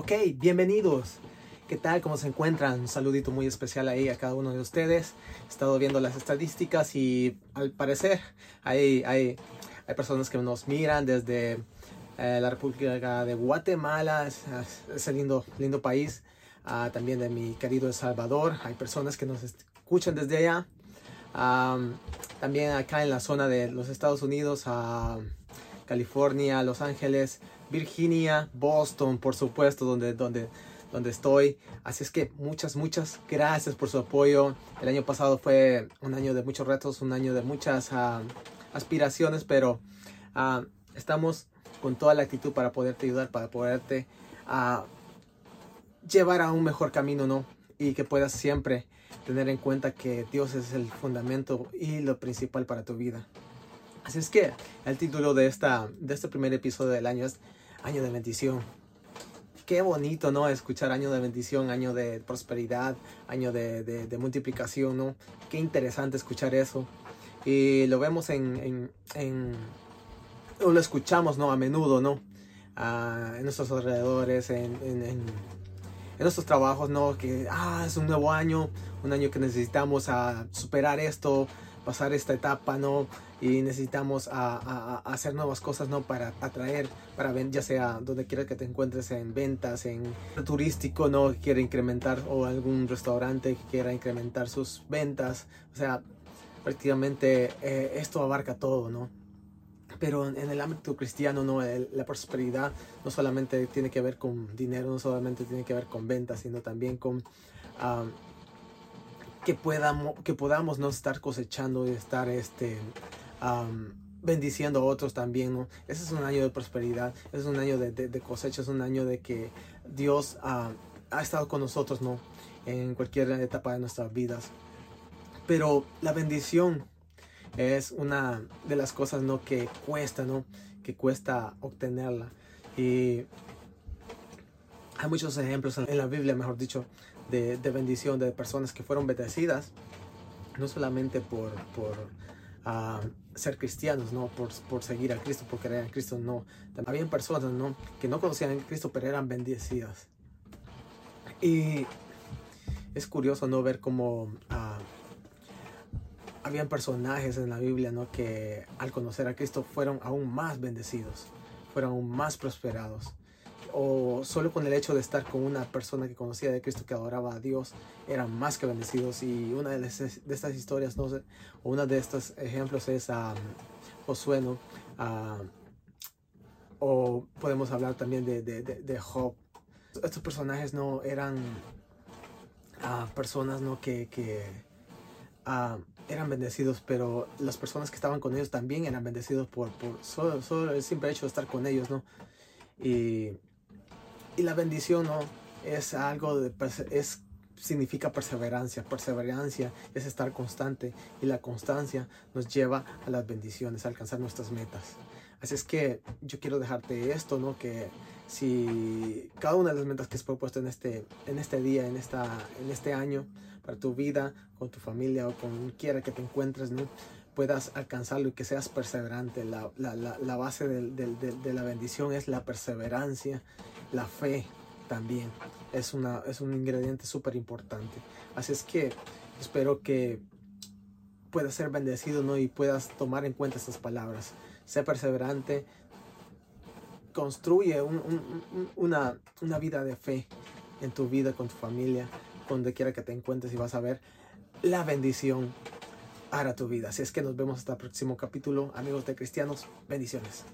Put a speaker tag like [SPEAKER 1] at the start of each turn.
[SPEAKER 1] Ok, bienvenidos. ¿Qué tal? ¿Cómo se encuentran? Un saludito muy especial ahí a cada uno de ustedes. He estado viendo las estadísticas y al parecer hay, hay, hay personas que nos miran desde eh, la República de Guatemala, ese lindo, lindo país. Ah, también de mi querido El Salvador. Hay personas que nos escuchan desde allá. también acá en la zona de los Estados Unidos, California, Los Ángeles, Virginia, Boston, por supuesto, donde, donde, donde estoy. Así es que muchas, muchas gracias por su apoyo. El año pasado fue un año de muchos retos, un año de muchas ah, aspiraciones, pero ah, estamos con toda la actitud para poderte ayudar, para poderte ah, llevar a un mejor camino, ¿no? Y que puedas siempre tener en cuenta que Dios es el fundamento y lo principal para tu vida. Así es que el título de, esta, de este primer episodio del año es Año de bendición. Qué bonito, ¿no? Escuchar año de bendición, año de prosperidad, año de, multiplicación, ¿no? Qué interesante escuchar eso. Y lo vemos en, en, lo escuchamos, ¿no? A menudo, ¿no? Ah, en nuestros alrededores, en, en, nuestros trabajos, ¿no? Que, ah, es un nuevo año, un año que necesitamos a superar esto, pasar esta etapa, ¿no? Y necesitamos a, hacer nuevas cosas, ¿no? Para atraer, para ver, ya sea donde quiera que te encuentres en ventas, en turístico, ¿no? Que quiere incrementar, o algún restaurante que quiera incrementar sus ventas. O sea, prácticamente eh, esto abarca todo, ¿no? Pero en el ámbito cristiano, ¿no? la prosperidad no solamente tiene que ver con dinero, no solamente tiene que ver con ventas, sino también con... Ah, que podamos, que podamos no estar cosechando y estar este, bendiciendo a otros también. ¿no? Ese es un año de prosperidad, es un año de, de, cosecha, es un año de que Dios ha estado con nosotros ¿no? en cualquier etapa de nuestras vidas. Pero la bendición es una de las cosas ¿no? que cuesta, ¿no? que cuesta obtenerla. Y hay muchos ejemplos en la Biblia, mejor dicho, de, bendición de personas que fueron bendecidas, no solamente por, por ah, ser cristianos, ¿no? Por, por, seguir a Cristo, por creer en Cristo, no. Había personas, ¿no? Que no conocían a Cristo, pero eran bendecidas. Y es curioso, ¿no? Ver cómo uh, habían personajes en la Biblia, ¿no? Que al conocer a Cristo fueron aún más bendecidos, fueron aún más prosperados o solo con el hecho de estar con una persona que conocía de Cristo, que adoraba a Dios, eran más que bendecidos. Y una de, estas historias, no o uno de estos ejemplos es a Josué, ¿no? o podemos hablar también de, de, Job. Estos personajes no eran personas ¿no? que, que eran bendecidos, pero las personas que estaban con ellos también eran bendecidos por, por solo, solo el simple hecho de estar con ellos, ¿no? Y y la bendición ¿no? es algo de, es, significa perseverancia. Perseverancia es estar constante y la constancia nos lleva a las bendiciones, a alcanzar nuestras metas. Así es que yo quiero dejarte esto, ¿no? Que si cada una de las metas que has propuesto en este, en este día, en, esta, en este año, para tu vida, con tu familia o con quiera que te encuentres, ¿no? puedas alcanzarlo y que seas perseverante. La, la, la, base de, de, la bendición es la perseverancia la fe también es, una, es un ingrediente súper importante. Así es que espero que puedas ser bendecido ¿no? y puedas tomar en cuenta estas palabras. Sé perseverante, construye una, una vida de fe en tu vida, con tu familia, donde quiera que te encuentres y vas a ver la bendición para tu vida. Así es que nos vemos hasta el próximo capítulo, amigos de cristianos. Bendiciones.